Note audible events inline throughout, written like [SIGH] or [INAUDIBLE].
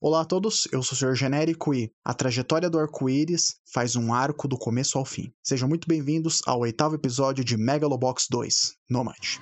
Olá a todos, eu sou o Sr. Genérico e a trajetória do arco-íris faz um arco do começo ao fim. Sejam muito bem-vindos ao oitavo episódio de Megalobox 2, Nomad.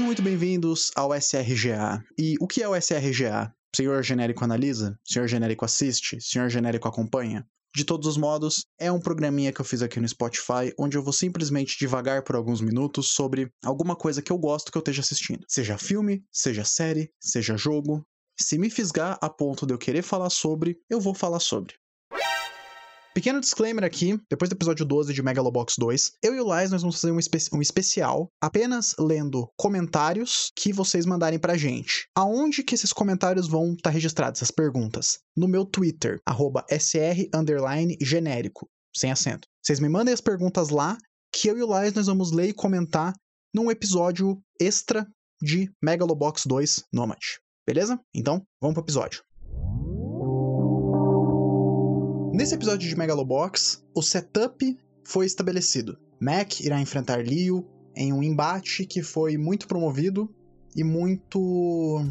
Sejam muito bem-vindos ao SRGA. E o que é o SRGA? Senhor Genérico analisa? Senhor Genérico assiste? Senhor Genérico acompanha? De todos os modos, é um programinha que eu fiz aqui no Spotify, onde eu vou simplesmente devagar por alguns minutos sobre alguma coisa que eu gosto que eu esteja assistindo. Seja filme, seja série, seja jogo. Se me fisgar a ponto de eu querer falar sobre, eu vou falar sobre. Pequeno disclaimer aqui, depois do episódio 12 de Megalobox 2, eu e o Lais nós vamos fazer um, espe um especial apenas lendo comentários que vocês mandarem pra gente. Aonde que esses comentários vão estar tá registrados, essas perguntas? No meu Twitter, sr genérico, sem acento. Vocês me mandem as perguntas lá, que eu e o Lais nós vamos ler e comentar num episódio extra de Megalobox 2 Nomad. Beleza? Então, vamos pro episódio. Nesse episódio de Megalobox, o setup foi estabelecido. Mac irá enfrentar Leo em um embate que foi muito promovido e muito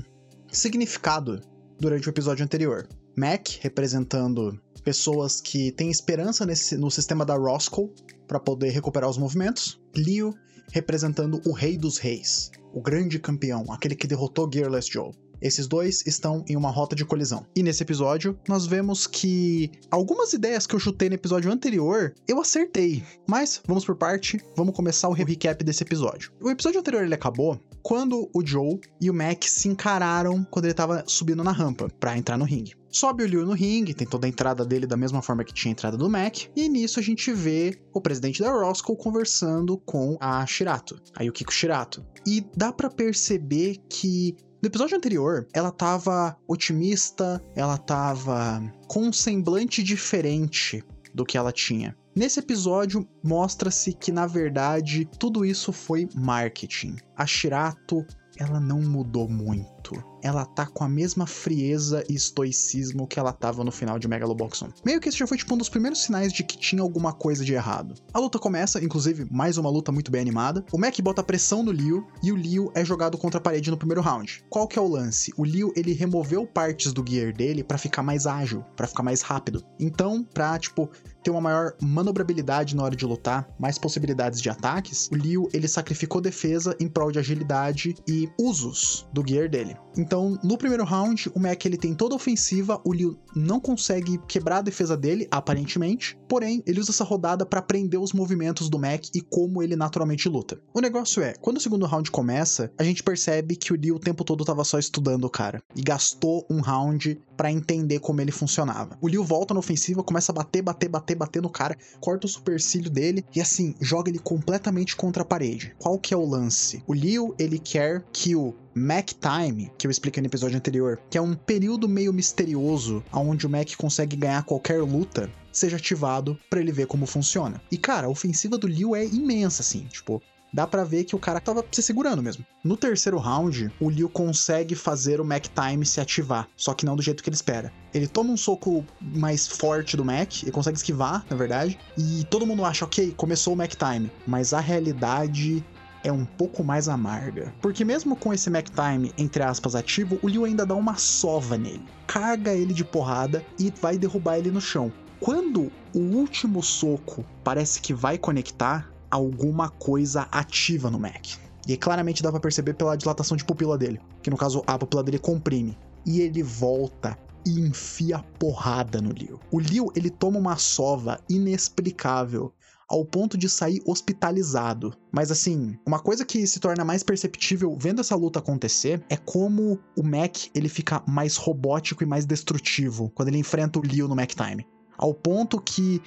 significado durante o episódio anterior. Mac representando pessoas que têm esperança nesse, no sistema da Roscoe para poder recuperar os movimentos. Leo representando o Rei dos Reis, o grande campeão, aquele que derrotou Gearless Joe. Esses dois estão em uma rota de colisão. E nesse episódio, nós vemos que algumas ideias que eu chutei no episódio anterior, eu acertei. Mas vamos por parte, vamos começar o recap desse episódio. O episódio anterior ele acabou quando o Joe e o Mac se encararam quando ele estava subindo na rampa para entrar no ringue. Sobe o Liu no ringue, tem toda a entrada dele da mesma forma que tinha a entrada do Mac, e nisso a gente vê o presidente da Roscoe conversando com a Shirato, a Yukiko Shirato. E dá para perceber que no episódio anterior, ela tava otimista, ela tava com um semblante diferente do que ela tinha. Nesse episódio, mostra-se que na verdade tudo isso foi marketing. A Shirato, ela não mudou muito ela tá com a mesma frieza e estoicismo que ela tava no final de Megalobox 1. Meio que esse já foi tipo um dos primeiros sinais de que tinha alguma coisa de errado. A luta começa, inclusive, mais uma luta muito bem animada. O Mac bota pressão no Liu e o Liu é jogado contra a parede no primeiro round. Qual que é o lance? O Liu, ele removeu partes do gear dele para ficar mais ágil, para ficar mais rápido. Então, pra, tipo, ter uma maior manobrabilidade na hora de lutar, mais possibilidades de ataques, o Liu, ele sacrificou defesa em prol de agilidade e usos do gear dele. Então, no primeiro round, o Mac ele tem toda a ofensiva, o Liu não consegue quebrar a defesa dele, aparentemente. Porém, ele usa essa rodada para aprender os movimentos do Mac e como ele naturalmente luta. O negócio é, quando o segundo round começa, a gente percebe que o Liu o tempo todo tava só estudando o cara e gastou um round para entender como ele funcionava. O Liu volta na ofensiva, começa a bater, bater, bater, bater no cara, corta o supercílio dele e assim, joga ele completamente contra a parede. Qual que é o lance? O Liu, ele quer que o Mac Time, que eu expliquei no episódio anterior, que é um período meio misterioso onde o Mac consegue ganhar qualquer luta, seja ativado para ele ver como funciona. E cara, a ofensiva do Liu é imensa assim, tipo, dá para ver que o cara tava se segurando mesmo. No terceiro round, o Liu consegue fazer o Mac Time se ativar, só que não do jeito que ele espera. Ele toma um soco mais forte do Mac, ele consegue esquivar, na verdade, e todo mundo acha, ok, começou o Mac Time, mas a realidade é um pouco mais amarga. Porque mesmo com esse Mac Time, entre aspas, ativo, o Liu ainda dá uma sova nele. Carga ele de porrada e vai derrubar ele no chão. Quando o último soco parece que vai conectar, alguma coisa ativa no Mac. E claramente dá para perceber pela dilatação de pupila dele, que no caso a pupila dele comprime. E ele volta e enfia porrada no Liu. O Liu, ele toma uma sova inexplicável ao ponto de sair hospitalizado. Mas assim, uma coisa que se torna mais perceptível vendo essa luta acontecer é como o Mac ele fica mais robótico e mais destrutivo quando ele enfrenta o Liu no Mac Time. Ao ponto que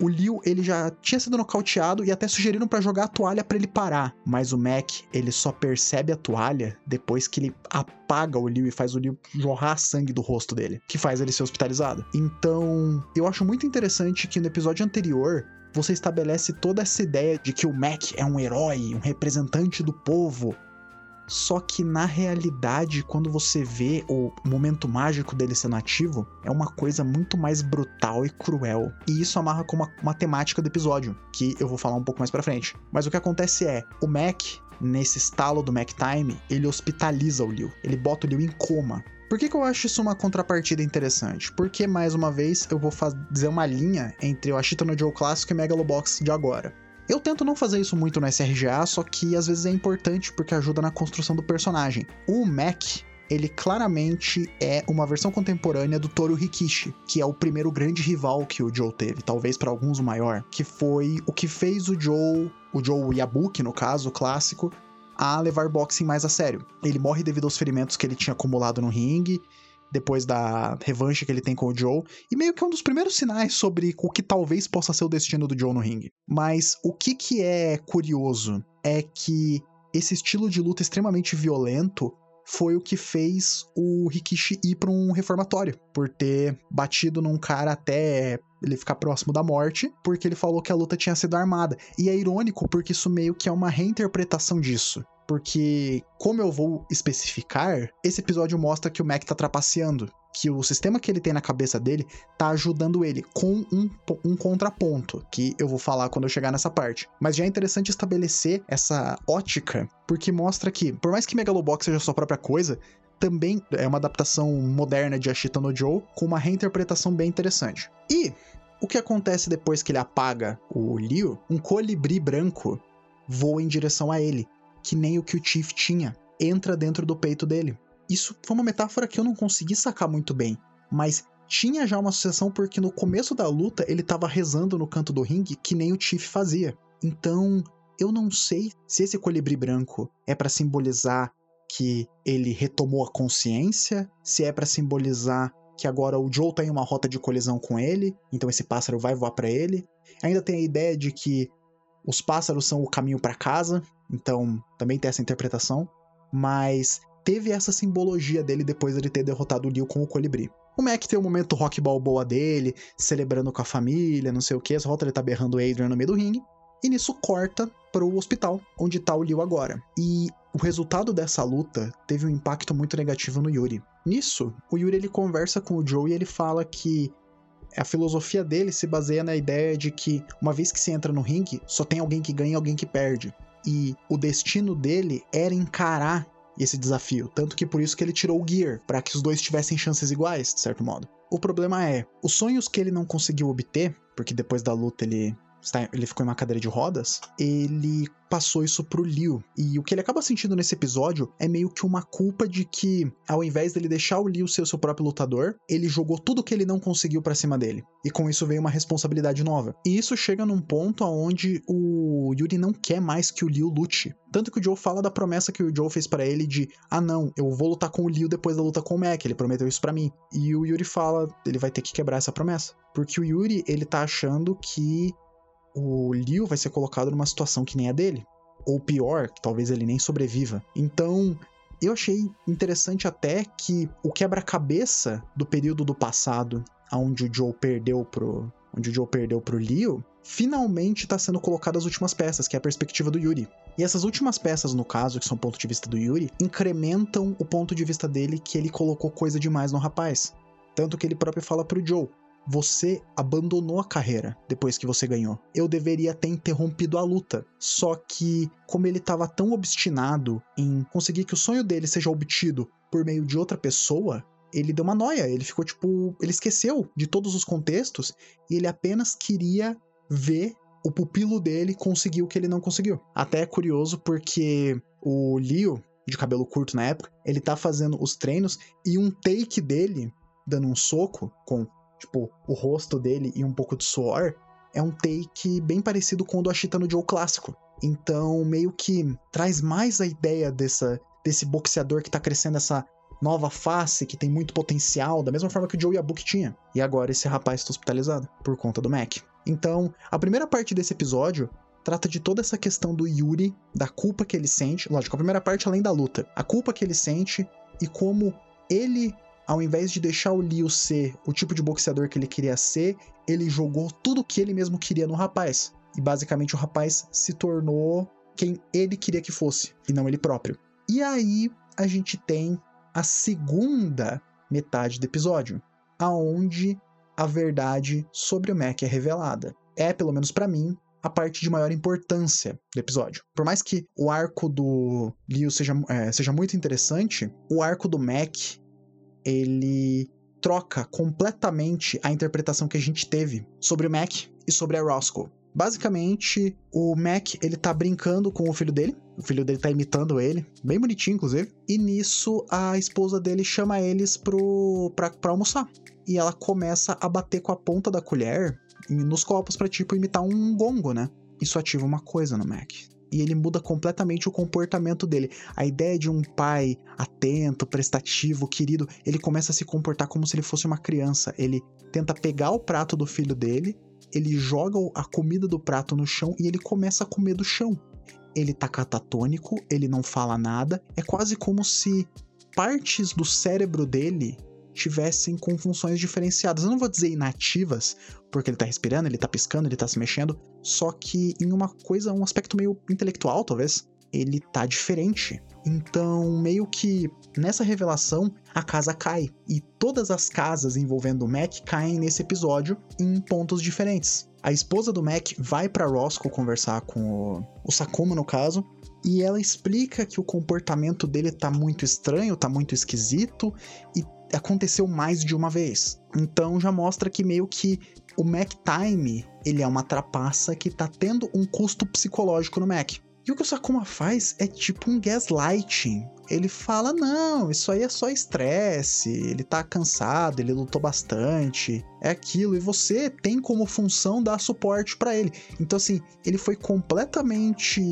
o Liu ele já tinha sido nocauteado e até sugeriram para jogar a toalha para ele parar, mas o Mac ele só percebe a toalha depois que ele apaga o Liu e faz o Liu jorrar sangue do rosto dele, que faz ele ser hospitalizado. Então, eu acho muito interessante que no episódio anterior você estabelece toda essa ideia de que o Mac é um herói, um representante do povo. Só que na realidade, quando você vê o momento mágico dele sendo ativo, é uma coisa muito mais brutal e cruel. E isso amarra com uma, uma temática do episódio, que eu vou falar um pouco mais pra frente. Mas o que acontece é, o Mac, nesse estalo do Mac Time, ele hospitaliza o Liu. Ele bota o Liu em coma. Por que, que eu acho isso uma contrapartida interessante? Porque, mais uma vez, eu vou fazer uma linha entre o Ashita no Joe clássico e Megalobox de agora. Eu tento não fazer isso muito no SRGA, só que às vezes é importante porque ajuda na construção do personagem. O Mac, ele claramente é uma versão contemporânea do Toru Rikishi, que é o primeiro grande rival que o Joe teve, talvez para alguns o maior, que foi o que fez o Joe, o Joe Yabuki no caso, o clássico, a levar boxing mais a sério. Ele morre devido aos ferimentos que ele tinha acumulado no ringue depois da revanche que ele tem com o Joe, e meio que é um dos primeiros sinais sobre o que talvez possa ser o destino do Joe no ringue. Mas o que que é curioso é que esse estilo de luta extremamente violento foi o que fez o Rikishi ir para um reformatório, por ter batido num cara até ele ficar próximo da morte, porque ele falou que a luta tinha sido armada. E é irônico porque isso meio que é uma reinterpretação disso porque, como eu vou especificar, esse episódio mostra que o Mac tá trapaceando. Que o sistema que ele tem na cabeça dele tá ajudando ele com um, um contraponto, que eu vou falar quando eu chegar nessa parte. Mas já é interessante estabelecer essa ótica, porque mostra que, por mais que Megalobox seja sua própria coisa, também é uma adaptação moderna de Ashita no Joe, com uma reinterpretação bem interessante. E o que acontece depois que ele apaga o Liu? Um colibri branco voa em direção a ele que nem o que o Chief tinha, entra dentro do peito dele. Isso foi uma metáfora que eu não consegui sacar muito bem, mas tinha já uma associação porque no começo da luta ele estava rezando no canto do ringue que nem o Chief fazia. Então, eu não sei se esse colibri branco é para simbolizar que ele retomou a consciência, se é para simbolizar que agora o Joe tá em uma rota de colisão com ele, então esse pássaro vai voar para ele. Ainda tem a ideia de que os pássaros são o caminho para casa, então também tem essa interpretação. Mas teve essa simbologia dele depois de ter derrotado o Liu com o colibri. O Mac tem o momento rock balboa dele, celebrando com a família, não sei o que, essa volta ele tá berrando o Adrian no meio do ringue. E nisso corta pro hospital, onde tá o Liu agora. E o resultado dessa luta teve um impacto muito negativo no Yuri. Nisso, o Yuri ele conversa com o Joe e ele fala que a filosofia dele se baseia na ideia de que uma vez que você entra no ringue, só tem alguém que ganha e alguém que perde. E o destino dele era encarar esse desafio, tanto que por isso que ele tirou o Gear, para que os dois tivessem chances iguais, de certo modo. O problema é, os sonhos que ele não conseguiu obter, porque depois da luta ele ele ficou em uma cadeira de rodas, ele passou isso pro Liu. E o que ele acaba sentindo nesse episódio é meio que uma culpa de que, ao invés dele deixar o Liu ser o seu próprio lutador, ele jogou tudo que ele não conseguiu para cima dele. E com isso veio uma responsabilidade nova. E isso chega num ponto aonde o Yuri não quer mais que o Liu lute. Tanto que o Joe fala da promessa que o Joe fez para ele de: ah, não, eu vou lutar com o Liu depois da luta com o Mac. Ele prometeu isso para mim. E o Yuri fala: ele vai ter que quebrar essa promessa. Porque o Yuri, ele tá achando que o Liu vai ser colocado numa situação que nem a dele. Ou pior, talvez ele nem sobreviva. Então, eu achei interessante até que o quebra-cabeça do período do passado, onde o Joe perdeu pro. Onde o Joe perdeu pro Liu, finalmente está sendo colocado as últimas peças, que é a perspectiva do Yuri. E essas últimas peças, no caso, que são o ponto de vista do Yuri, incrementam o ponto de vista dele que ele colocou coisa demais no rapaz. Tanto que ele próprio fala pro Joe: você abandonou a carreira depois que você ganhou. Eu deveria ter interrompido a luta. Só que, como ele estava tão obstinado em conseguir que o sonho dele seja obtido por meio de outra pessoa, ele deu uma noia. Ele ficou tipo. Ele esqueceu de todos os contextos e ele apenas queria ver o pupilo dele conseguir o que ele não conseguiu. Até é curioso porque o Leo, de cabelo curto na época, ele tá fazendo os treinos e um take dele dando um soco com tipo, o rosto dele e um pouco de suor, é um take bem parecido com o do Ashita no Joe clássico. Então, meio que traz mais a ideia dessa, desse boxeador que tá crescendo essa nova face, que tem muito potencial, da mesma forma que o Joe Yabuki tinha. E agora esse rapaz está hospitalizado por conta do Mac. Então, a primeira parte desse episódio trata de toda essa questão do Yuri, da culpa que ele sente. Lógico, a primeira parte além da luta. A culpa que ele sente e como ele ao invés de deixar o Liu ser o tipo de boxeador que ele queria ser, ele jogou tudo que ele mesmo queria no rapaz. E basicamente o rapaz se tornou quem ele queria que fosse, e não ele próprio. E aí a gente tem a segunda metade do episódio, aonde a verdade sobre o Mac é revelada. É, pelo menos para mim, a parte de maior importância do episódio. Por mais que o arco do Leo seja, é, seja muito interessante, o arco do Mac ele troca completamente a interpretação que a gente teve sobre o Mac e sobre a Roscoe. Basicamente, o Mac, ele tá brincando com o filho dele. O filho dele tá imitando ele, bem bonitinho, inclusive. E nisso, a esposa dele chama eles pro, pra, pra almoçar. E ela começa a bater com a ponta da colher nos copos para tipo imitar um gongo, né? Isso ativa uma coisa no Mac. E ele muda completamente o comportamento dele. A ideia de um pai atento, prestativo, querido, ele começa a se comportar como se ele fosse uma criança. Ele tenta pegar o prato do filho dele, ele joga a comida do prato no chão e ele começa a comer do chão. Ele tá catatônico, ele não fala nada. É quase como se partes do cérebro dele tivessem com funções diferenciadas. Eu não vou dizer inativas, porque ele tá respirando, ele tá piscando, ele tá se mexendo, só que em uma coisa, um aspecto meio intelectual, talvez, ele tá diferente. Então, meio que nessa revelação, a casa cai. E todas as casas envolvendo o Mac caem nesse episódio em pontos diferentes. A esposa do Mac vai para Roscoe conversar com o, o Sakuma, no caso, e ela explica que o comportamento dele tá muito estranho, tá muito esquisito e aconteceu mais de uma vez. Então já mostra que meio que o Mac Time, ele é uma trapaça que tá tendo um custo psicológico no Mac. E o que o Sakuma faz é tipo um gaslighting. Ele fala: não, isso aí é só estresse, ele tá cansado, ele lutou bastante, é aquilo, e você tem como função dar suporte para ele. Então, assim, ele foi completamente.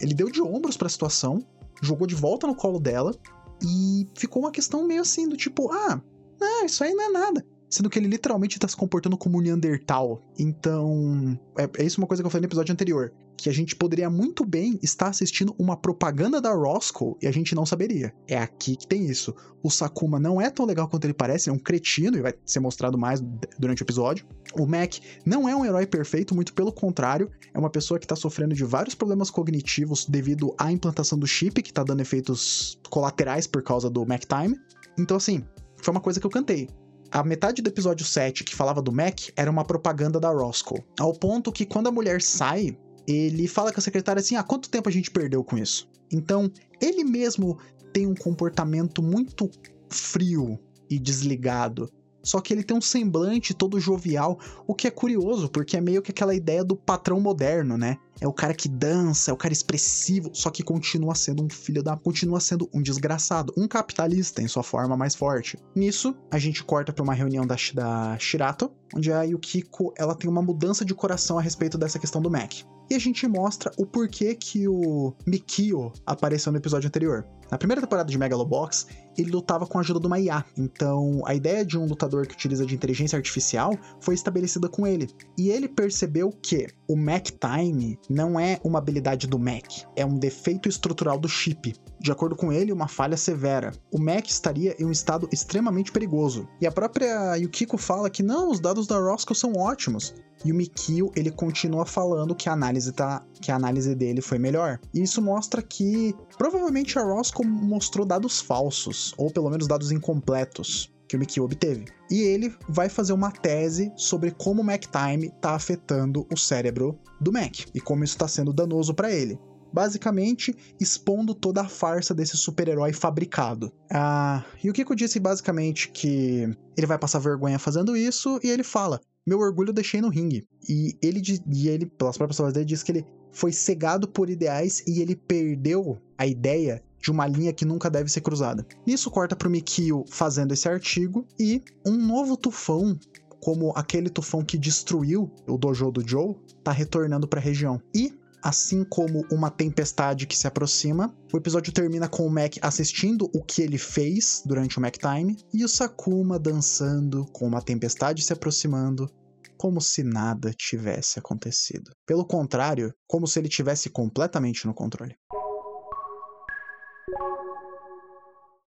Ele deu de ombros para a situação, jogou de volta no colo dela, e ficou uma questão meio assim, do tipo, ah, não, isso aí não é nada sendo que ele literalmente tá se comportando como um Neandertal. Então, é, é isso uma coisa que eu falei no episódio anterior, que a gente poderia muito bem estar assistindo uma propaganda da Roscoe e a gente não saberia. É aqui que tem isso. O Sakuma não é tão legal quanto ele parece, é um cretino e vai ser mostrado mais durante o episódio. O Mac não é um herói perfeito, muito pelo contrário, é uma pessoa que tá sofrendo de vários problemas cognitivos devido à implantação do chip, que tá dando efeitos colaterais por causa do Mac Time. Então, assim, foi uma coisa que eu cantei a metade do episódio 7 que falava do Mac era uma propaganda da Roscoe. Ao ponto que quando a mulher sai, ele fala com a secretária assim: ah, quanto tempo a gente perdeu com isso? Então, ele mesmo tem um comportamento muito frio e desligado só que ele tem um semblante todo jovial, o que é curioso, porque é meio que aquela ideia do patrão moderno, né? É o cara que dança, é o cara expressivo, só que continua sendo um filho da. continua sendo um desgraçado, um capitalista em sua forma mais forte. Nisso, a gente corta para uma reunião da, da Shirato, onde a Yukiko ela tem uma mudança de coração a respeito dessa questão do Mac e a gente mostra o porquê que o Mikio apareceu no episódio anterior. Na primeira temporada de Megalobox, ele lutava com a ajuda de uma IA. Então, a ideia de um lutador que utiliza de inteligência artificial foi estabelecida com ele. E ele percebeu que o Mac Time não é uma habilidade do Mac, é um defeito estrutural do chip. De acordo com ele, uma falha severa. O Mac estaria em um estado extremamente perigoso. E a própria Yukiko fala que não, os dados da Roscoe são ótimos. E o Mikio, ele continua falando que a análise tá, que a análise dele foi melhor. E isso mostra que provavelmente a Roscoe mostrou dados falsos, ou pelo menos dados incompletos que o Mikio obteve. E ele vai fazer uma tese sobre como o Mac Time está afetando o cérebro do Mac e como isso está sendo danoso para ele basicamente expondo toda a farsa desse super-herói fabricado. Ah, e o Kiko disse basicamente que ele vai passar vergonha fazendo isso e ele fala: Meu orgulho eu deixei no ringue. E ele, e ele pelas próprias palavras dele, diz que ele foi cegado por ideais e ele perdeu a ideia de uma linha que nunca deve ser cruzada. Nisso corta pro Mikio fazendo esse artigo e um novo tufão como aquele tufão que destruiu o dojo do Joe, tá retornando para a região. E assim como uma tempestade que se aproxima. O episódio termina com o Mac assistindo o que ele fez durante o Mac Time e o Sakuma dançando com uma tempestade se aproximando, como se nada tivesse acontecido. Pelo contrário, como se ele tivesse completamente no controle.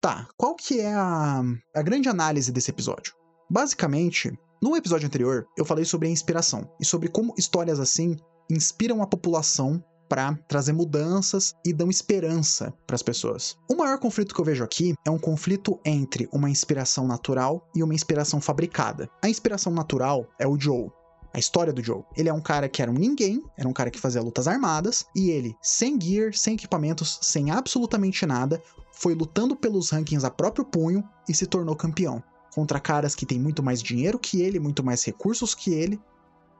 Tá, qual que é a, a grande análise desse episódio? Basicamente, no episódio anterior, eu falei sobre a inspiração e sobre como histórias assim inspiram a população para trazer mudanças e dão esperança para as pessoas. O maior conflito que eu vejo aqui é um conflito entre uma inspiração natural e uma inspiração fabricada. A inspiração natural é o Joe, a história do Joe. Ele é um cara que era um ninguém, era um cara que fazia lutas armadas, e ele, sem gear, sem equipamentos, sem absolutamente nada, foi lutando pelos rankings a próprio punho e se tornou campeão. Contra caras que têm muito mais dinheiro que ele, muito mais recursos que ele,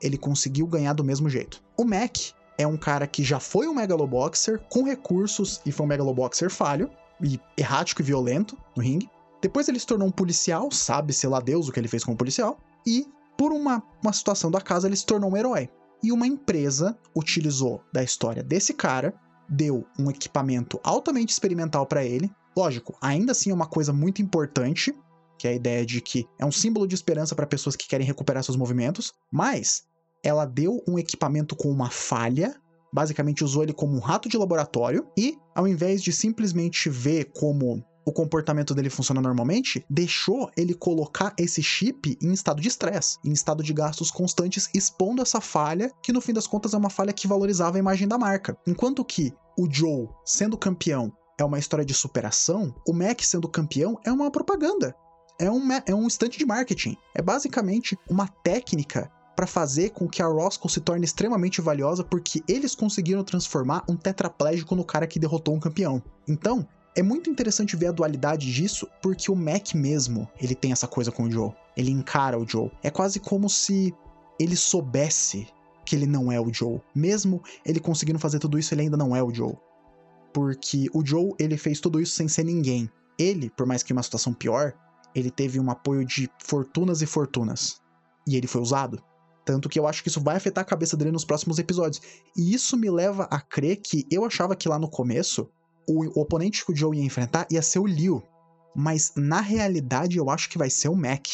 ele conseguiu ganhar do mesmo jeito. O Mac é um cara que já foi um megaloboxer com recursos e foi um megaloboxer falho e errático e violento no ringue. Depois ele se tornou um policial, sabe, sei lá Deus o que ele fez como policial, e por uma, uma situação da casa, ele se tornou um herói. E uma empresa utilizou da história desse cara, deu um equipamento altamente experimental para ele. Lógico, ainda assim é uma coisa muito importante, que é a ideia de que é um símbolo de esperança para pessoas que querem recuperar seus movimentos, mas ela deu um equipamento com uma falha, basicamente usou ele como um rato de laboratório, e ao invés de simplesmente ver como o comportamento dele funciona normalmente, deixou ele colocar esse chip em estado de estresse, em estado de gastos constantes, expondo essa falha, que no fim das contas é uma falha que valorizava a imagem da marca. Enquanto que o Joe, sendo campeão, é uma história de superação, o Mac sendo campeão é uma propaganda. É um, é um instante de marketing. É basicamente uma técnica para fazer com que a Roscoe se torne extremamente valiosa porque eles conseguiram transformar um tetraplégico no cara que derrotou um campeão. Então, é muito interessante ver a dualidade disso, porque o Mac mesmo, ele tem essa coisa com o Joe. Ele encara o Joe. É quase como se ele soubesse que ele não é o Joe. Mesmo ele conseguindo fazer tudo isso, ele ainda não é o Joe. Porque o Joe, ele fez tudo isso sem ser ninguém. Ele, por mais que uma situação pior, ele teve um apoio de fortunas e fortunas. E ele foi usado. Tanto que eu acho que isso vai afetar a cabeça dele nos próximos episódios. E isso me leva a crer que eu achava que lá no começo o, oponente que o Joe ia enfrentar ia ser o Liu. Mas na realidade eu acho que vai ser o Mac.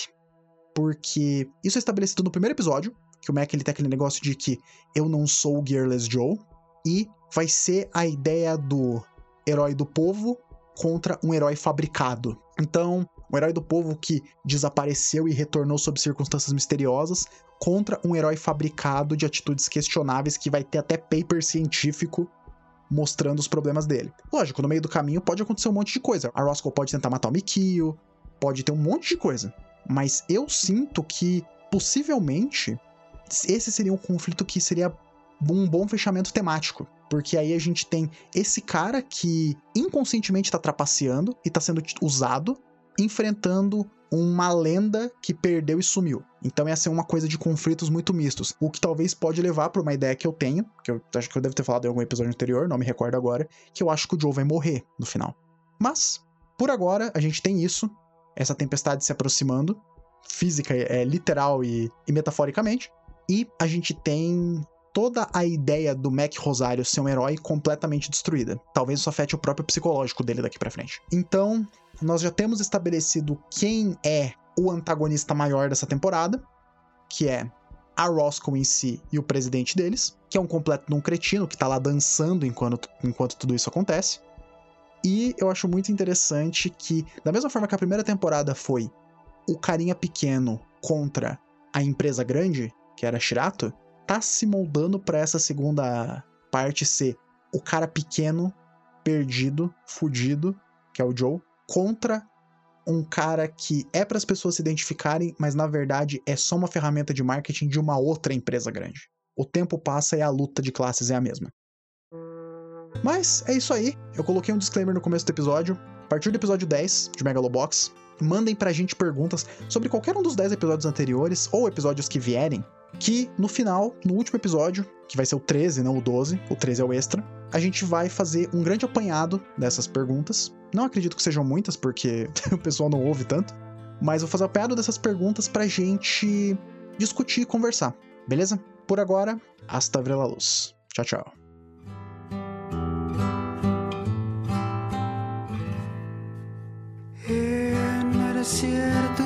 Porque isso é estabelecido no primeiro episódio, que o Mac ele tem aquele negócio de que eu não sou o Gearless Joe. E vai ser a ideia do herói do povo contra um herói fabricado. Então, um herói do povo que desapareceu e retornou sob circunstâncias misteriosas contra um herói fabricado de atitudes questionáveis que vai ter até paper científico mostrando os problemas dele. Lógico, no meio do caminho pode acontecer um monte de coisa. A Roscoe pode tentar matar o Mikio, pode ter um monte de coisa. Mas eu sinto que, possivelmente, esse seria um conflito que seria um bom fechamento temático. Porque aí a gente tem esse cara que inconscientemente está trapaceando e está sendo usado, enfrentando uma lenda que perdeu e sumiu. Então ia ser uma coisa de conflitos muito mistos, o que talvez pode levar para uma ideia que eu tenho, que eu acho que eu devo ter falado em algum episódio anterior, não me recordo agora, que eu acho que o Joe vai morrer no final. Mas, por agora, a gente tem isso, essa tempestade se aproximando, física, é, literal e, e metaforicamente, e a gente tem toda a ideia do Mac Rosário ser um herói completamente destruída. Talvez isso afete o próprio psicológico dele daqui para frente. Então, nós já temos estabelecido quem é o antagonista maior dessa temporada, que é a Roscoe em si e o presidente deles, que é um completo num cretino que tá lá dançando enquanto, enquanto tudo isso acontece. E eu acho muito interessante que, da mesma forma que a primeira temporada foi o carinha pequeno contra a empresa grande, que era Shirato, tá se moldando para essa segunda parte ser o cara pequeno, perdido, fudido, que é o Joe, contra um cara que é para as pessoas se identificarem, mas na verdade é só uma ferramenta de marketing de uma outra empresa grande. O tempo passa e a luta de classes é a mesma. Mas é isso aí. Eu coloquei um disclaimer no começo do episódio. A partir do episódio 10 de Megalobox, mandem pra gente perguntas sobre qualquer um dos 10 episódios anteriores ou episódios que vierem que no final, no último episódio, que vai ser o 13, não o 12, o 13 é o extra, a gente vai fazer um grande apanhado dessas perguntas. Não acredito que sejam muitas, porque [LAUGHS] o pessoal não ouve tanto, mas vou fazer um apanhado dessas perguntas pra gente discutir e conversar, beleza? Por agora, hasta ver la luz. Tchau, tchau. desierto